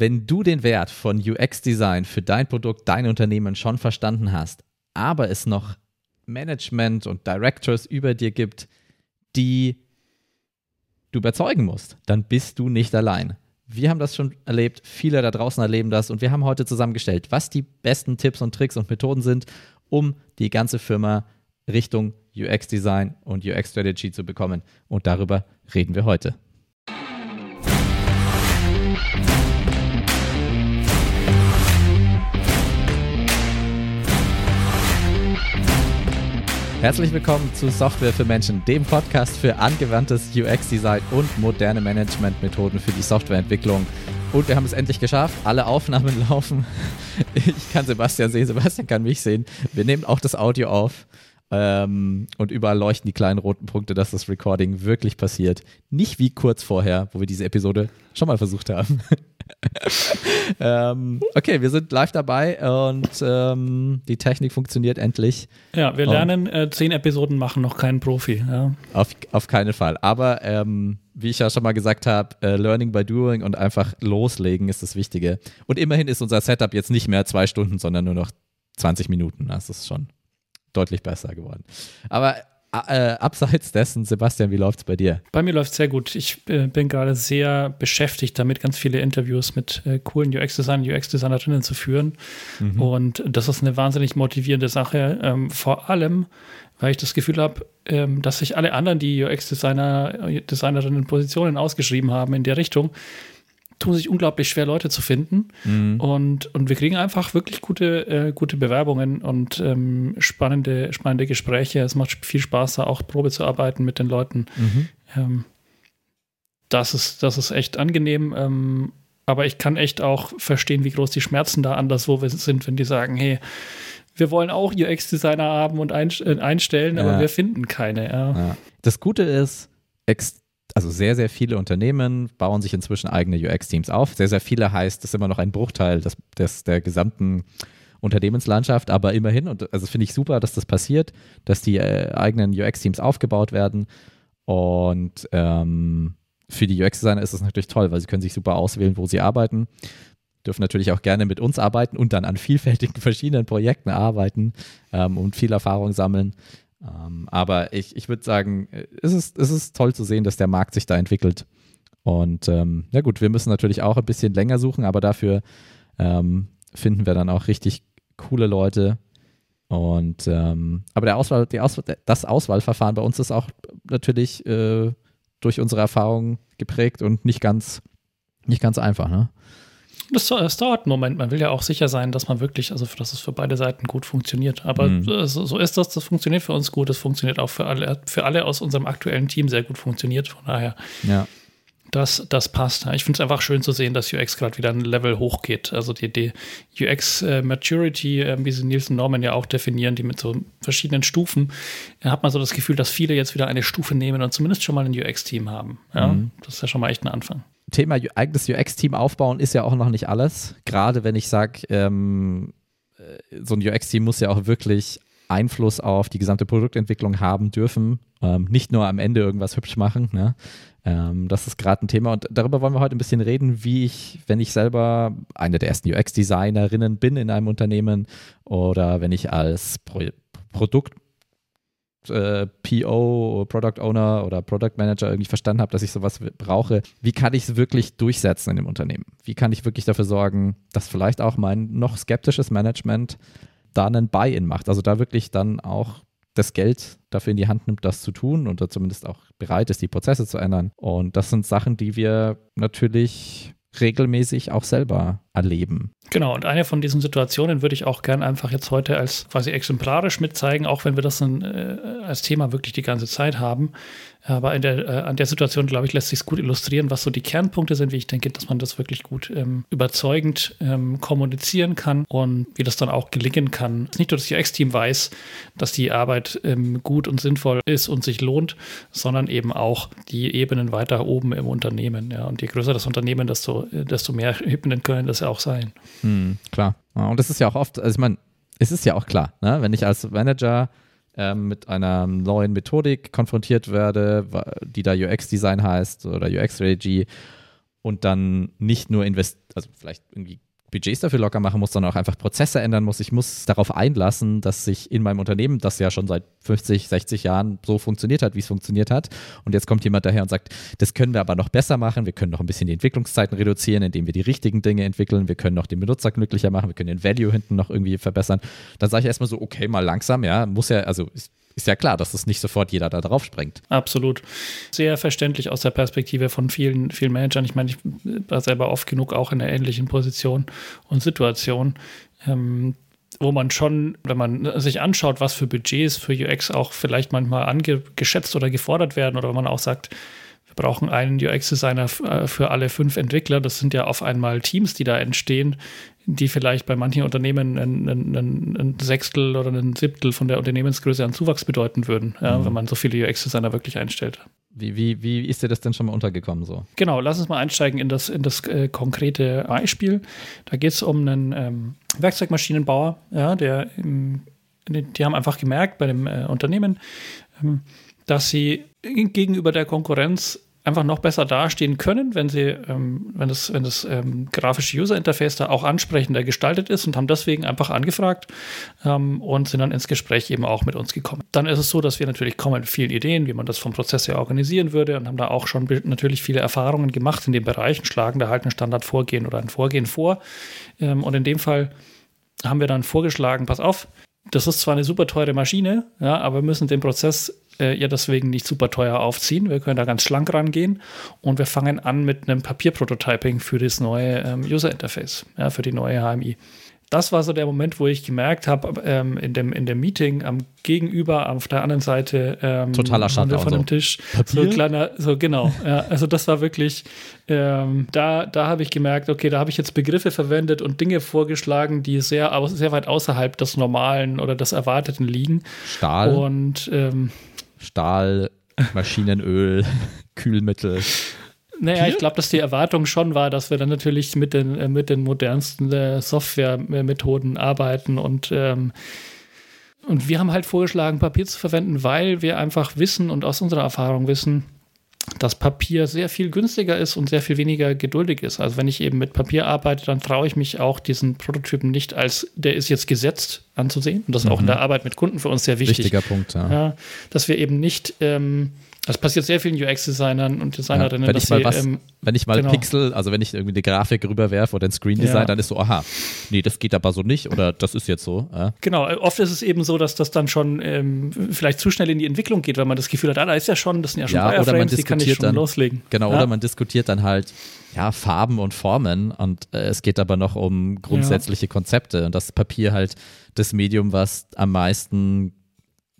wenn du den Wert von UX-Design für dein Produkt, dein Unternehmen schon verstanden hast, aber es noch Management und Directors über dir gibt, die du überzeugen musst, dann bist du nicht allein. Wir haben das schon erlebt, viele da draußen erleben das und wir haben heute zusammengestellt, was die besten Tipps und Tricks und Methoden sind, um die ganze Firma Richtung UX-Design und UX-Strategy zu bekommen. Und darüber reden wir heute. Herzlich willkommen zu Software für Menschen, dem Podcast für angewandtes UX-Design und moderne Managementmethoden für die Softwareentwicklung. Und wir haben es endlich geschafft. Alle Aufnahmen laufen. Ich kann Sebastian sehen, Sebastian kann mich sehen. Wir nehmen auch das Audio auf. Ähm, und überall leuchten die kleinen roten Punkte, dass das Recording wirklich passiert. Nicht wie kurz vorher, wo wir diese Episode schon mal versucht haben. ähm, okay, wir sind live dabei und ähm, die Technik funktioniert endlich. Ja, wir lernen, äh, zehn Episoden machen noch keinen Profi. Ja. Auf, auf keinen Fall. Aber ähm, wie ich ja schon mal gesagt habe, äh, Learning by Doing und einfach loslegen ist das Wichtige. Und immerhin ist unser Setup jetzt nicht mehr zwei Stunden, sondern nur noch 20 Minuten. Das ist schon deutlich besser geworden. Aber äh, abseits dessen, Sebastian, wie läuft es bei dir? Bei mir läuft es sehr gut. Ich äh, bin gerade sehr beschäftigt damit, ganz viele Interviews mit äh, coolen UX-Designern, UX-Designerinnen zu führen. Mhm. Und das ist eine wahnsinnig motivierende Sache. Ähm, vor allem, weil ich das Gefühl habe, ähm, dass sich alle anderen, die UX-Designer, äh, Designerinnen Positionen ausgeschrieben haben in der Richtung, tun sich unglaublich schwer, Leute zu finden. Mhm. Und, und wir kriegen einfach wirklich gute, äh, gute Bewerbungen und ähm, spannende, spannende Gespräche. Es macht viel Spaß, da auch Probe zu arbeiten mit den Leuten. Mhm. Ähm, das, ist, das ist echt angenehm. Ähm, aber ich kann echt auch verstehen, wie groß die Schmerzen da anderswo sind, wenn die sagen, hey, wir wollen auch UX-Designer haben und äh, einstellen, aber wir finden keine. Ja. Ja. Das Gute ist, extrem also sehr, sehr viele Unternehmen bauen sich inzwischen eigene UX-Teams auf. Sehr, sehr viele heißt, das ist immer noch ein Bruchteil des, des, der gesamten Unternehmenslandschaft, aber immerhin, und also finde ich super, dass das passiert, dass die äh, eigenen UX-Teams aufgebaut werden. Und ähm, für die UX-Designer ist es natürlich toll, weil sie können sich super auswählen, wo sie arbeiten. Dürfen natürlich auch gerne mit uns arbeiten und dann an vielfältigen verschiedenen Projekten arbeiten ähm, und viel Erfahrung sammeln. Ähm, aber ich, ich würde sagen, es ist, es ist toll zu sehen, dass der Markt sich da entwickelt. Und ähm, ja gut, wir müssen natürlich auch ein bisschen länger suchen, aber dafür ähm, finden wir dann auch richtig coole Leute. Und ähm, aber der Auswahl, die Auswahl, das Auswahlverfahren bei uns ist auch natürlich äh, durch unsere Erfahrung geprägt und nicht ganz, nicht ganz einfach. Ne? Das, das, dauert einen Moment. Man will ja auch sicher sein, dass man wirklich, also dass es für beide Seiten gut funktioniert. Aber mhm. so, ist das. Das funktioniert für uns gut. Das funktioniert auch für alle, für alle aus unserem aktuellen Team sehr gut funktioniert. Von daher. Ja. Das, das passt. Ich finde es einfach schön zu sehen, dass UX gerade wieder ein Level hochgeht. Also die, die UX äh, Maturity, äh, wie sie Nielsen Norman ja auch definieren, die mit so verschiedenen Stufen, da hat man so das Gefühl, dass viele jetzt wieder eine Stufe nehmen und zumindest schon mal ein UX-Team haben. Ja? Mhm. Das ist ja schon mal echt ein Anfang. Thema eigenes UX-Team aufbauen ist ja auch noch nicht alles. Gerade wenn ich sage, ähm, äh, so ein UX-Team muss ja auch wirklich Einfluss auf die gesamte Produktentwicklung haben dürfen. Ähm, nicht nur am Ende irgendwas hübsch machen. Ne? Ähm, das ist gerade ein Thema und darüber wollen wir heute ein bisschen reden, wie ich, wenn ich selber eine der ersten UX-Designerinnen bin in einem Unternehmen oder wenn ich als Pro Produkt äh, PO, Product Owner oder Product Manager irgendwie verstanden habe, dass ich sowas brauche, wie kann ich es wirklich durchsetzen in dem Unternehmen? Wie kann ich wirklich dafür sorgen, dass vielleicht auch mein noch skeptisches Management da einen Buy-in macht? Also da wirklich dann auch das Geld dafür in die Hand nimmt, das zu tun oder zumindest auch bereit ist, die Prozesse zu ändern. Und das sind Sachen, die wir natürlich regelmäßig auch selber erleben. Genau, und eine von diesen Situationen würde ich auch gern einfach jetzt heute als quasi exemplarisch mitzeigen, auch wenn wir das dann, äh, als Thema wirklich die ganze Zeit haben. Aber der, äh, an der Situation, glaube ich, lässt sich gut illustrieren, was so die Kernpunkte sind, wie ich denke, dass man das wirklich gut ähm, überzeugend ähm, kommunizieren kann und wie das dann auch gelingen kann. Nicht nur das UX-Team weiß, dass die Arbeit ähm, gut und sinnvoll ist und sich lohnt, sondern eben auch die Ebenen weiter oben im Unternehmen. Ja. Und je größer das Unternehmen, desto, äh, desto mehr Ebenen können das auch sein. Hm, klar. Und das ist ja auch oft, also ich meine, es ist ja auch klar, ne? wenn ich als Manager ähm, mit einer neuen Methodik konfrontiert werde, die da UX-Design heißt oder UX-Strategy und dann nicht nur invest, also vielleicht irgendwie Budgets dafür locker machen muss, sondern auch einfach Prozesse ändern muss. Ich muss darauf einlassen, dass sich in meinem Unternehmen, das ja schon seit 50, 60 Jahren so funktioniert hat, wie es funktioniert hat. Und jetzt kommt jemand daher und sagt, das können wir aber noch besser machen. Wir können noch ein bisschen die Entwicklungszeiten reduzieren, indem wir die richtigen Dinge entwickeln. Wir können noch den Benutzer glücklicher machen. Wir können den Value hinten noch irgendwie verbessern. Dann sage ich erstmal so, okay, mal langsam, ja, muss ja, also ist ist ja klar, dass es nicht sofort jeder da drauf springt. Absolut. Sehr verständlich aus der Perspektive von vielen, vielen Managern. Ich meine, ich war selber oft genug auch in einer ähnlichen Position und Situation. Ähm, wo man schon, wenn man sich anschaut, was für Budgets für UX auch vielleicht manchmal angeschätzt oder gefordert werden, oder wenn man auch sagt, wir brauchen einen UX-Designer äh, für alle fünf Entwickler, das sind ja auf einmal Teams, die da entstehen, die vielleicht bei manchen Unternehmen ein, ein, ein, Sechstel oder ein Siebtel von der Unternehmensgröße an Zuwachs bedeuten würden, ja, mhm. wenn man so viele UX-Designer wirklich einstellt. Wie, wie, wie ist dir das denn schon mal untergekommen so? Genau, lass uns mal einsteigen in das, in das äh, konkrete Beispiel. Da geht es um einen ähm, Werkzeugmaschinenbauer, ja, der im, die haben einfach gemerkt bei dem äh, Unternehmen, ähm, dass sie gegenüber der Konkurrenz einfach noch besser dastehen können, wenn sie, ähm, wenn das, wenn das ähm, grafische User Interface da auch ansprechender gestaltet ist und haben deswegen einfach angefragt ähm, und sind dann ins Gespräch eben auch mit uns gekommen. Dann ist es so, dass wir natürlich kommen mit vielen Ideen, wie man das vom Prozess her organisieren würde und haben da auch schon natürlich viele Erfahrungen gemacht in den Bereichen, schlagen da halt ein Standardvorgehen oder ein Vorgehen vor. Ähm, und in dem Fall haben wir dann vorgeschlagen, pass auf, das ist zwar eine super teure Maschine, ja, aber wir müssen den Prozess äh, ja deswegen nicht super teuer aufziehen. Wir können da ganz schlank rangehen und wir fangen an mit einem Papierprototyping für das neue ähm, User Interface, ja, für die neue HMI das war so der Moment, wo ich gemerkt habe, ähm, in, dem, in dem Meeting am Gegenüber, auf der anderen Seite ähm, Totaler von dem so. Tisch, Papier? so kleiner, so genau. ja, also das war wirklich, ähm, da, da habe ich gemerkt, okay, da habe ich jetzt Begriffe verwendet und Dinge vorgeschlagen, die sehr, sehr weit außerhalb des Normalen oder des Erwarteten liegen. Stahl. Und ähm, Stahl, Maschinenöl, Kühlmittel. Naja, Hier? ich glaube, dass die Erwartung schon war, dass wir dann natürlich mit den, äh, mit den modernsten äh, Softwaremethoden arbeiten und ähm, und wir haben halt vorgeschlagen, Papier zu verwenden, weil wir einfach wissen und aus unserer Erfahrung wissen, dass Papier sehr viel günstiger ist und sehr viel weniger geduldig ist. Also wenn ich eben mit Papier arbeite, dann traue ich mich auch diesen Prototypen nicht als, der ist jetzt gesetzt anzusehen. Und das ist mhm. auch in der Arbeit mit Kunden für uns sehr wichtig. Wichtiger Punkt, ja. ja dass wir eben nicht ähm, das passiert sehr vielen UX-Designern und Designerinnen. Ja, wenn, ich mal was, ähm, wenn ich mal genau. Pixel, also wenn ich irgendwie eine Grafik rüberwerfe oder ein Screen Design, ja. dann ist so, aha, nee, das geht aber so nicht oder das ist jetzt so. Ja. Genau, oft ist es eben so, dass das dann schon ähm, vielleicht zu schnell in die Entwicklung geht, weil man das Gefühl hat, ah, da ist ja schon, das sind ja schon ja, Wireframes, die kann ich schon dann, loslegen. Genau, oder man diskutiert dann halt, ja, Farben und Formen und äh, es geht aber noch um grundsätzliche Konzepte und das Papier halt das Medium, was am meisten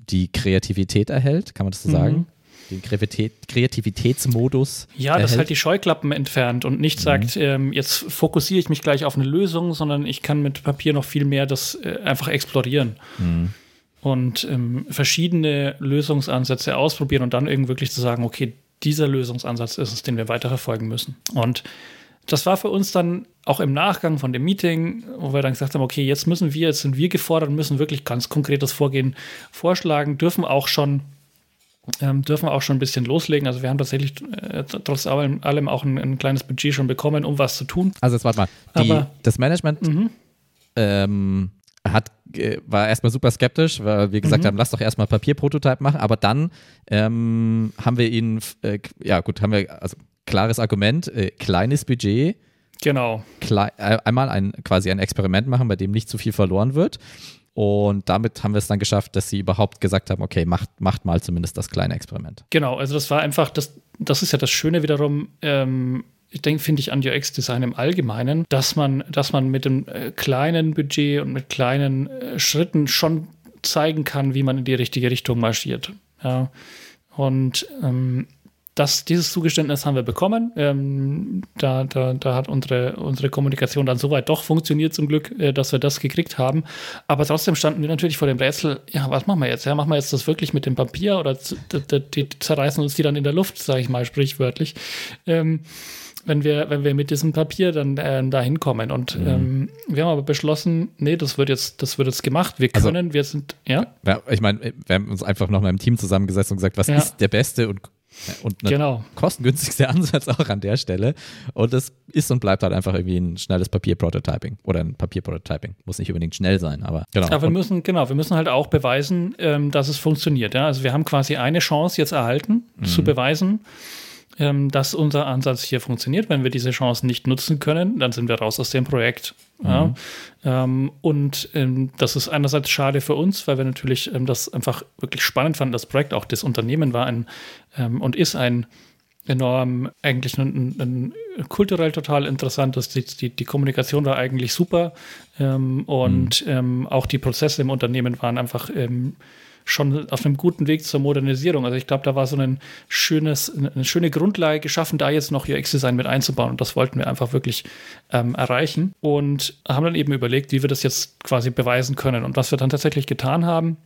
die Kreativität erhält, kann man das so mhm. sagen? Den Kreativitätsmodus. Ja, das halt die Scheuklappen entfernt und nicht mhm. sagt, ähm, jetzt fokussiere ich mich gleich auf eine Lösung, sondern ich kann mit Papier noch viel mehr das äh, einfach explorieren. Mhm. Und ähm, verschiedene Lösungsansätze ausprobieren und dann irgendwie wirklich zu sagen, okay, dieser Lösungsansatz ist es, den wir weiter verfolgen müssen. Und das war für uns dann auch im Nachgang von dem Meeting, wo wir dann gesagt haben, okay, jetzt müssen wir, jetzt sind wir gefordert, müssen wirklich ganz konkretes Vorgehen vorschlagen, dürfen auch schon ähm, dürfen wir auch schon ein bisschen loslegen. Also wir haben tatsächlich äh, trotz allem, allem auch ein, ein, kleines Budget schon bekommen, um was zu tun. Also jetzt warte mal, Die, Aber, das Management mhm. ähm, hat, äh, war erstmal super skeptisch, weil wir gesagt mhm. haben, lass doch erstmal Papierprototyp machen, aber dann ähm, haben wir ihnen, äh, ja gut, haben wir, also klares Argument, äh, kleines Budget. Genau. Klei äh, einmal ein, quasi ein Experiment machen, bei dem nicht zu viel verloren wird. Und damit haben wir es dann geschafft, dass sie überhaupt gesagt haben, okay, macht, macht mal zumindest das kleine Experiment. Genau, also das war einfach, das, das ist ja das Schöne wiederum, ähm, ich denke, finde ich an UX-Design im Allgemeinen, dass man, dass man mit einem äh, kleinen Budget und mit kleinen äh, Schritten schon zeigen kann, wie man in die richtige Richtung marschiert. Ja. Und ähm, das, dieses Zugeständnis haben wir bekommen. Ähm, da, da, da hat unsere, unsere Kommunikation dann soweit doch funktioniert, zum Glück, äh, dass wir das gekriegt haben. Aber trotzdem standen wir natürlich vor dem Rätsel, ja, was machen wir jetzt? Ja, machen wir jetzt das wirklich mit dem Papier oder die, zerreißen uns die dann in der Luft, sage ich mal sprichwörtlich. Ähm, wenn wir, wenn wir mit diesem Papier dann äh, da hinkommen. Und mhm. ähm, wir haben aber beschlossen, nee, das wird jetzt, das wird jetzt gemacht. Wir also können, also, wir sind, ja. ja ich meine, wir haben uns einfach noch mal im Team zusammengesetzt und gesagt, was ja. ist der beste und Und genau. kostengünstigster Ansatz auch an der Stelle. Und es ist und bleibt halt einfach irgendwie ein schnelles Papier-Prototyping oder ein Papier-Prototyping. Muss nicht unbedingt schnell sein, aber genau. Aber wir müssen, genau, wir müssen halt auch beweisen, ähm, dass es funktioniert. Ja? Also wir haben quasi eine Chance jetzt erhalten, mhm. zu beweisen, ähm, dass unser Ansatz hier funktioniert. Wenn wir diese Chancen nicht nutzen können, dann sind wir raus aus dem Projekt. Mhm. Ja? Ähm, und ähm, das ist einerseits schade für uns, weil wir natürlich ähm, das einfach wirklich spannend fanden. Das Projekt, auch das Unternehmen war ein ähm, und ist ein enorm, eigentlich ein, ein, ein kulturell total interessantes. Die, die, die, Kommunikation war eigentlich super ähm, und mhm. auch die Prozesse im Unternehmen waren einfach schon auf einem guten Weg zur Modernisierung. Also ich glaube, da war so ein schönes, eine schöne Grundlage geschaffen, da jetzt noch UX-Design mit einzubauen. Und das wollten wir einfach wirklich ähm, erreichen. Und haben dann eben überlegt, wie wir das jetzt quasi beweisen können. Und was wir dann tatsächlich getan haben,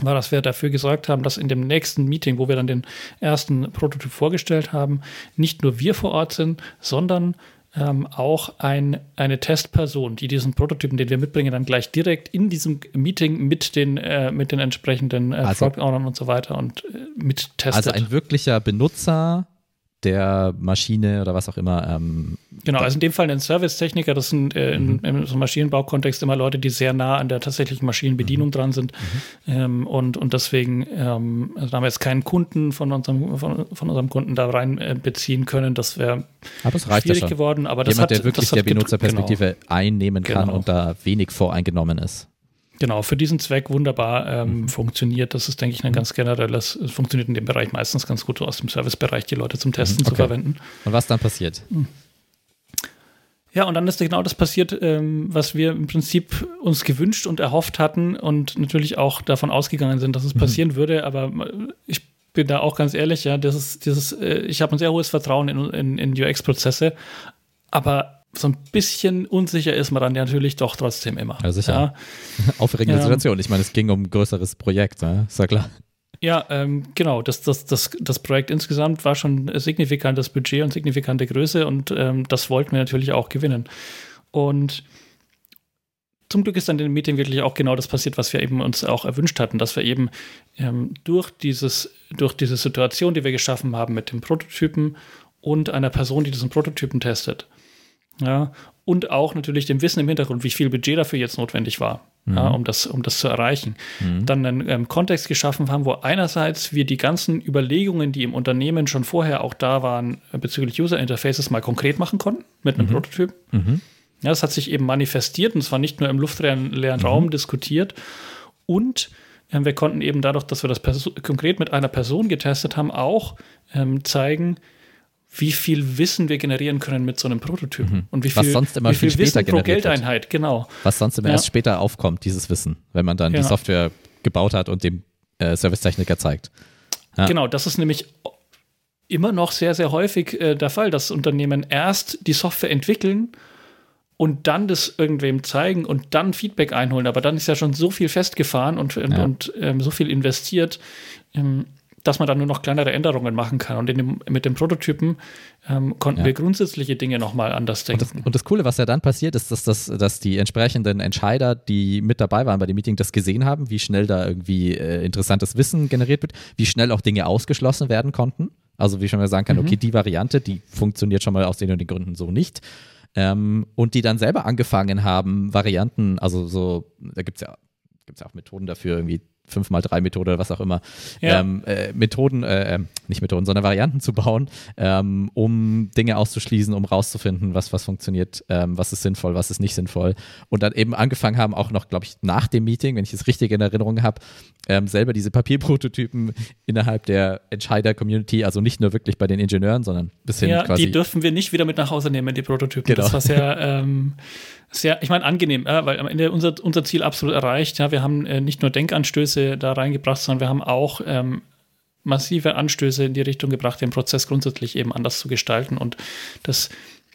war, dass wir dafür gesorgt haben, dass in dem nächsten Meeting, wo wir dann den ersten Prototyp vorgestellt haben, nicht nur wir vor Ort sind, sondern ähm, auch ein, eine Testperson, die diesen Prototypen, den wir mitbringen, dann gleich direkt in diesem Meeting mit den, äh, mit den entsprechenden äh, also, Product Ownern und so weiter und äh, mit testet. Also ein wirklicher Benutzer der Maschine oder was auch immer. Ähm, genau, also in dem Fall ein Servicetechniker, das sind äh, mhm. im so Maschinenbaukontext immer Leute, die sehr nah an der tatsächlichen Maschinenbedienung mhm. dran sind. Mhm. Ähm, und, und deswegen ähm, also haben wir jetzt keinen Kunden von unserem, von, von unserem Kunden da rein äh, beziehen können. Das wäre schwierig ja geworden. Aber das Jemand, hat, der wirklich der Benutzerperspektive genau. einnehmen kann genau. und da wenig voreingenommen ist. Genau, für diesen Zweck wunderbar ähm, mhm. funktioniert. Das ist, denke ich, ein mhm. ganz generelles, es funktioniert in dem Bereich meistens ganz gut, aus dem Servicebereich die Leute zum Testen mhm, okay. zu verwenden. Und was dann passiert? Mhm. Ja, und dann ist genau das passiert, ähm, was wir im Prinzip uns gewünscht und erhofft hatten und natürlich auch davon ausgegangen sind, dass es mhm. passieren würde. Aber äh, ich bin da auch ganz ehrlich, ja, das ist dieses, äh, ich habe ein sehr hohes Vertrauen in, in, in UX-Prozesse, aber so ein bisschen unsicher ist man dann natürlich doch trotzdem immer. Ja, sicher. Ja. Aufregende ja. Situation. Ich meine, es ging um ein größeres Projekt, ne? ist ja klar. Ja, ähm, genau. Das, das, das, das Projekt insgesamt war schon signifikantes Budget und signifikante Größe und ähm, das wollten wir natürlich auch gewinnen. Und zum Glück ist dann in dem Meeting wirklich auch genau das passiert, was wir eben uns auch erwünscht hatten, dass wir eben ähm, durch, dieses, durch diese Situation, die wir geschaffen haben mit dem Prototypen und einer Person, die diesen Prototypen testet, ja, und auch natürlich dem Wissen im Hintergrund, wie viel Budget dafür jetzt notwendig war, mhm. ja, um, das, um das zu erreichen. Mhm. Dann einen ähm, Kontext geschaffen haben, wo einerseits wir die ganzen Überlegungen, die im Unternehmen schon vorher auch da waren, äh, bezüglich User Interfaces mal konkret machen konnten mit einem mhm. Prototyp. Mhm. Ja, das hat sich eben manifestiert und zwar nicht nur im luftleeren leeren Raum mhm. diskutiert. Und ähm, wir konnten eben dadurch, dass wir das konkret mit einer Person getestet haben, auch ähm, zeigen, wie viel Wissen wir generieren können mit so einem Prototypen. Mhm. Und wie viel, Was sonst immer wie viel, viel Wissen pro Geldeinheit, wird. genau. Was sonst immer ja. erst später aufkommt, dieses Wissen, wenn man dann ja. die Software gebaut hat und dem äh, Servicetechniker zeigt. Ja. Genau, das ist nämlich immer noch sehr, sehr häufig äh, der Fall, dass Unternehmen erst die Software entwickeln und dann das irgendwem zeigen und dann Feedback einholen. Aber dann ist ja schon so viel festgefahren und, und, und ähm, so viel investiert. Ähm, dass man dann nur noch kleinere Änderungen machen kann. Und dem, mit dem Prototypen ähm, konnten ja. wir grundsätzliche Dinge nochmal anders denken. Und das, und das, Coole, was ja dann passiert, ist, dass, das, dass die entsprechenden Entscheider, die mit dabei waren bei dem Meeting, das gesehen haben, wie schnell da irgendwie äh, interessantes Wissen generiert wird, wie schnell auch Dinge ausgeschlossen werden konnten. Also wie schon mal sagen kann, mhm. okay, die Variante, die funktioniert schon mal aus den und den Gründen so nicht. Ähm, und die dann selber angefangen haben, Varianten, also so, da gibt es ja, gibt's ja auch Methoden dafür, irgendwie 5x3-Methode oder was auch immer, ja. ähm, äh, Methoden, äh, ähm, nicht Methoden, sondern Varianten zu bauen, ähm, um Dinge auszuschließen, um rauszufinden, was, was funktioniert, ähm, was ist sinnvoll, was ist nicht sinnvoll. Und dann eben angefangen haben, auch noch, glaube ich, nach dem Meeting, wenn ich es richtig in Erinnerung habe, ähm, selber diese Papierprototypen innerhalb der Entscheider-Community, also nicht nur wirklich bei den Ingenieuren, sondern bis hin ja, quasi. Die dürfen wir nicht wieder mit nach Hause nehmen, die Prototypen. Genau. Das war sehr, ähm, sehr, ich meine, angenehm, äh, weil am Ende unser, unser Ziel absolut erreicht. Ja, wir haben äh, nicht nur Denkanstöße da reingebracht, sondern wir haben auch ähm, massive Anstöße in die Richtung gebracht, den Prozess grundsätzlich eben anders zu gestalten und das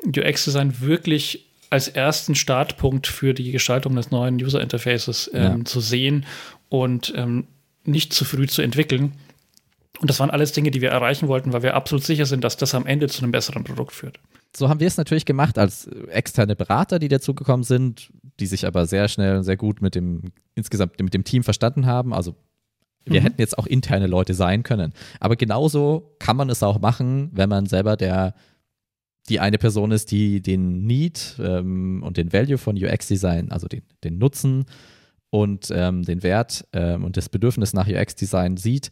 UX-Design wirklich als ersten Startpunkt für die Gestaltung des neuen User Interfaces ähm, ja. zu sehen und ähm, nicht zu früh zu entwickeln. Und das waren alles Dinge, die wir erreichen wollten, weil wir absolut sicher sind, dass das am Ende zu einem besseren Produkt führt so haben wir es natürlich gemacht als externe Berater, die dazugekommen sind, die sich aber sehr schnell und sehr gut mit dem insgesamt mit dem Team verstanden haben. Also Wir mhm. hätten jetzt auch interne Leute sein können. Aber genauso kann man es auch machen, wenn man selber der die eine Person ist, die den Need ähm, und den Value von UX-Design, also den, den Nutzen und ähm, den Wert ähm, und das Bedürfnis nach UX-Design sieht,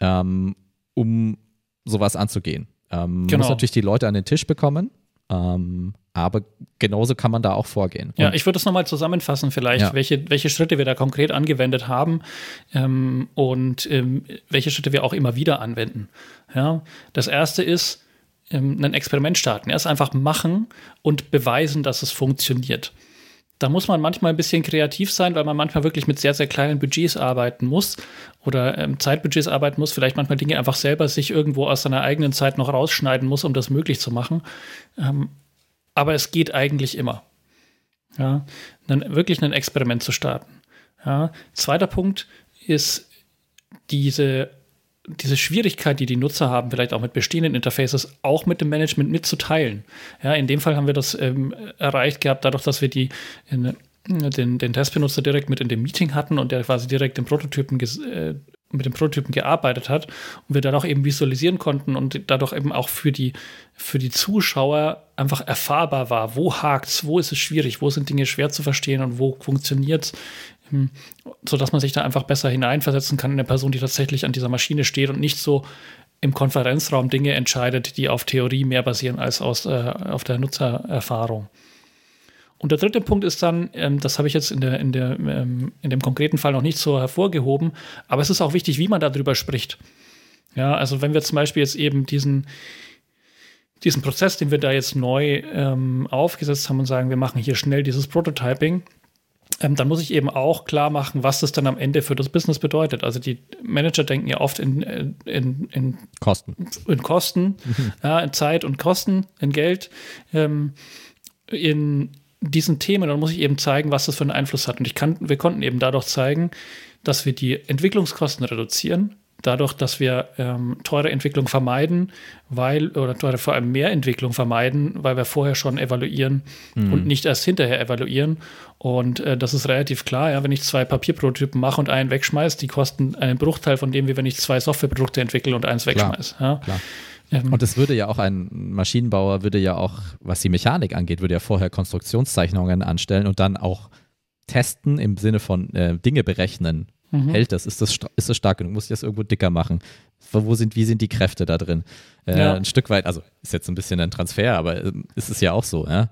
ähm, um sowas anzugehen. Ähm, genau. Muss natürlich die Leute an den Tisch bekommen, ähm, aber genauso kann man da auch vorgehen. Ja, ich würde das nochmal zusammenfassen, vielleicht, ja. welche, welche Schritte wir da konkret angewendet haben ähm, und ähm, welche Schritte wir auch immer wieder anwenden. Ja, das erste ist, ähm, ein Experiment starten. Erst einfach machen und beweisen, dass es funktioniert. Da muss man manchmal ein bisschen kreativ sein, weil man manchmal wirklich mit sehr, sehr kleinen Budgets arbeiten muss oder ähm, Zeitbudgets arbeiten muss, vielleicht manchmal Dinge einfach selber sich irgendwo aus seiner eigenen Zeit noch rausschneiden muss, um das möglich zu machen. Ähm, aber es geht eigentlich immer. Ja, dann wirklich ein Experiment zu starten. Ja. Zweiter Punkt ist diese diese Schwierigkeit, die die Nutzer haben, vielleicht auch mit bestehenden Interfaces, auch mit dem Management mitzuteilen. Ja, in dem Fall haben wir das ähm, erreicht gehabt, dadurch, dass wir die in, den, den Testbenutzer direkt mit in dem Meeting hatten und der quasi direkt den Prototypen äh, mit dem Prototypen gearbeitet hat und wir dadurch eben visualisieren konnten und dadurch eben auch für die, für die Zuschauer einfach erfahrbar war, wo hakt's, wo ist es schwierig, wo sind Dinge schwer zu verstehen und wo funktioniert's, hm, sodass man sich da einfach besser hineinversetzen kann in eine Person, die tatsächlich an dieser Maschine steht und nicht so im Konferenzraum Dinge entscheidet, die auf Theorie mehr basieren als aus, äh, auf der Nutzererfahrung. Und der dritte Punkt ist dann, ähm, das habe ich jetzt in, der, in, der, ähm, in dem konkreten Fall noch nicht so hervorgehoben, aber es ist auch wichtig, wie man darüber spricht. Ja, also wenn wir zum Beispiel jetzt eben diesen, diesen Prozess, den wir da jetzt neu ähm, aufgesetzt haben und sagen, wir machen hier schnell dieses Prototyping, ähm, dann muss ich eben auch klar machen, was das dann am Ende für das Business bedeutet. Also die Manager denken ja oft in, äh, in, in Kosten. In Kosten, mhm. ja, in Zeit und Kosten, in Geld. Ähm, in diesen Themen, dann muss ich eben zeigen, was das für einen Einfluss hat. Und ich kann, wir konnten eben dadurch zeigen, dass wir die Entwicklungskosten reduzieren, dadurch, dass wir ähm, teure Entwicklung vermeiden, weil, oder teure vor allem mehr Entwicklung vermeiden, weil wir vorher schon evaluieren mhm. und nicht erst hinterher evaluieren. Und äh, das ist relativ klar, ja, wenn ich zwei Papierprototypen mache und einen wegschmeiße, die kosten einen Bruchteil von dem, wie wenn ich zwei Softwareprodukte entwickle und eins wegschmeiße. Klar, ja. klar. Ähm, und es würde ja auch ein Maschinenbauer, würde ja auch, was die Mechanik angeht, würde ja vorher Konstruktionszeichnungen anstellen und dann auch testen im Sinne von äh, Dinge berechnen. Mhm. Hält das? Ist, das? ist das stark genug? Muss ich das irgendwo dicker machen? Wo sind, wie sind die Kräfte da drin? Äh, ja. Ein Stück weit, also ist jetzt ein bisschen ein Transfer, aber äh, ist es ja auch so. Ja?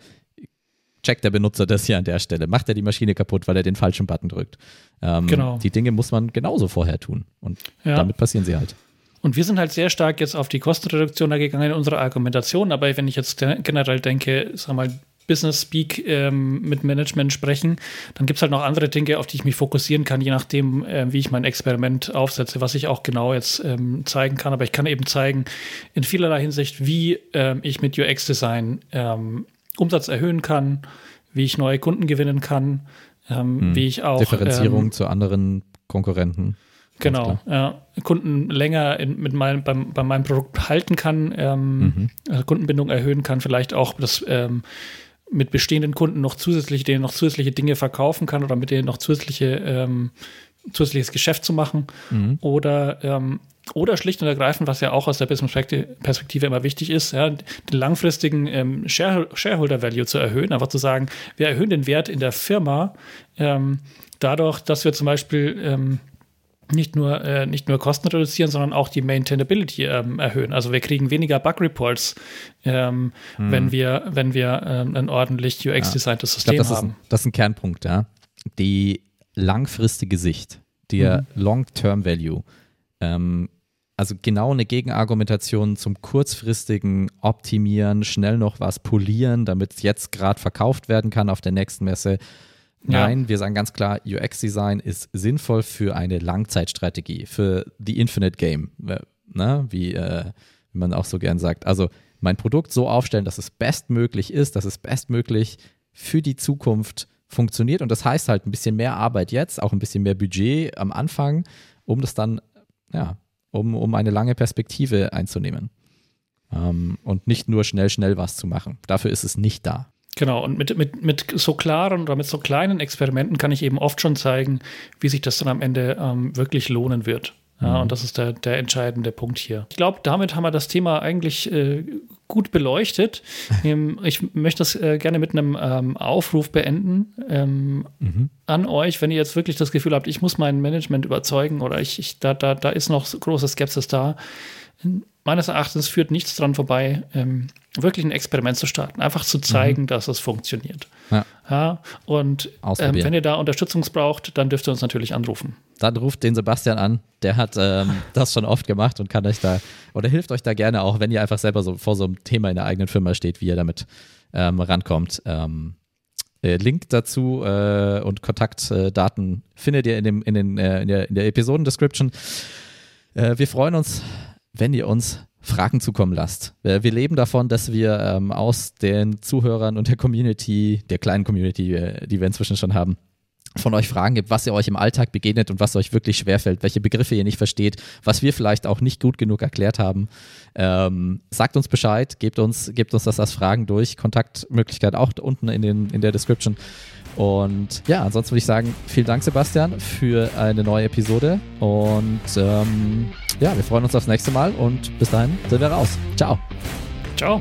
Checkt der Benutzer das hier an der Stelle? Macht er die Maschine kaputt, weil er den falschen Button drückt? Ähm, genau. Die Dinge muss man genauso vorher tun. Und ja. damit passieren sie halt. Und wir sind halt sehr stark jetzt auf die Kostenreduktion da gegangen in unserer Argumentation. Aber wenn ich jetzt generell denke, sag mal, Business Speak ähm, mit Management sprechen, dann gibt es halt noch andere Dinge, auf die ich mich fokussieren kann, je nachdem, äh, wie ich mein Experiment aufsetze, was ich auch genau jetzt ähm, zeigen kann. Aber ich kann eben zeigen, in vielerlei Hinsicht, wie ähm, ich mit UX-Design ähm, Umsatz erhöhen kann, wie ich neue Kunden gewinnen kann, ähm, hm. wie ich auch. Differenzierung ähm, zu anderen Konkurrenten. Genau, ja. Kunden länger in, mit mein, beim, bei meinem Produkt halten kann, ähm, mhm. also Kundenbindung erhöhen kann, vielleicht auch das ähm, mit bestehenden Kunden noch zusätzlich, denen noch zusätzliche Dinge verkaufen kann oder mit denen noch zusätzliche, ähm, zusätzliches Geschäft zu machen. Mhm. Oder, ähm, oder schlicht und ergreifend, was ja auch aus der Business-Perspektive immer wichtig ist, ja, den langfristigen ähm, Shareholder Value zu erhöhen, einfach zu sagen, wir erhöhen den Wert in der Firma ähm, dadurch, dass wir zum Beispiel ähm, nicht nur, äh, nicht nur Kosten reduzieren, sondern auch die Maintainability ähm, erhöhen. Also wir kriegen weniger Bug-Reports, ähm, hm. wenn wir, wenn wir ähm, ein ordentlich UX-designtes ja. System glaub, das haben. Ist ein, das ist ein Kernpunkt, ja. Die langfristige Sicht, der mhm. Long-Term-Value. Ähm, also genau eine Gegenargumentation zum kurzfristigen Optimieren, schnell noch was polieren, damit es jetzt gerade verkauft werden kann auf der nächsten Messe Nein, ja. wir sagen ganz klar, UX-Design ist sinnvoll für eine Langzeitstrategie, für the Infinite Game, ne? wie, äh, man auch so gern sagt. Also mein Produkt so aufstellen, dass es bestmöglich ist, dass es bestmöglich für die Zukunft funktioniert. Und das heißt halt ein bisschen mehr Arbeit jetzt, auch ein bisschen mehr Budget am Anfang, um das dann, ja, um, um eine lange Perspektive einzunehmen. Ähm, und nicht nur schnell, schnell was zu machen. Dafür ist es nicht da. Genau, und mit, mit, mit so klaren oder mit so kleinen Experimenten kann ich eben oft schon zeigen, wie sich das dann am Ende ähm, wirklich lohnen wird. Ja, mhm. und das ist der, der entscheidende Punkt hier. Ich glaube, damit haben wir das Thema eigentlich äh, gut beleuchtet. Ähm, ich möchte das äh, gerne mit einem ähm, Aufruf beenden ähm, mhm. an euch, wenn ihr jetzt wirklich das Gefühl habt, ich muss mein Management überzeugen oder ich, ich da, da, da ist noch große Skepsis da meines Erachtens führt nichts dran vorbei, ähm, wirklich ein Experiment zu starten, einfach zu zeigen, mhm. dass es funktioniert. Ja. ja und ähm, wenn ihr da Unterstützung braucht, dann dürft ihr uns natürlich anrufen. Dann ruft den Sebastian an, der hat ähm, das schon oft gemacht und kann euch da oder hilft euch da gerne auch, wenn ihr einfach selber so vor so einem Thema in der eigenen Firma steht, wie ihr damit ähm, rankommt. Ähm, äh, Link dazu äh, und Kontaktdaten findet ihr in, dem, in, den, äh, in der, in der Episoden-Description. Äh, wir freuen uns wenn ihr uns Fragen zukommen lasst. Wir leben davon, dass wir ähm, aus den Zuhörern und der Community, der kleinen Community, äh, die wir inzwischen schon haben, von euch Fragen gibt, was ihr euch im Alltag begegnet und was euch wirklich schwerfällt, welche Begriffe ihr nicht versteht, was wir vielleicht auch nicht gut genug erklärt haben. Ähm, sagt uns Bescheid, gebt uns, gebt uns das als Fragen durch. Kontaktmöglichkeit auch unten in, den, in der Description. Und ja, ansonsten würde ich sagen, vielen Dank, Sebastian, für eine neue Episode. Und ähm, ja, wir freuen uns aufs nächste Mal und bis dahin sind wir raus. Ciao. Ciao.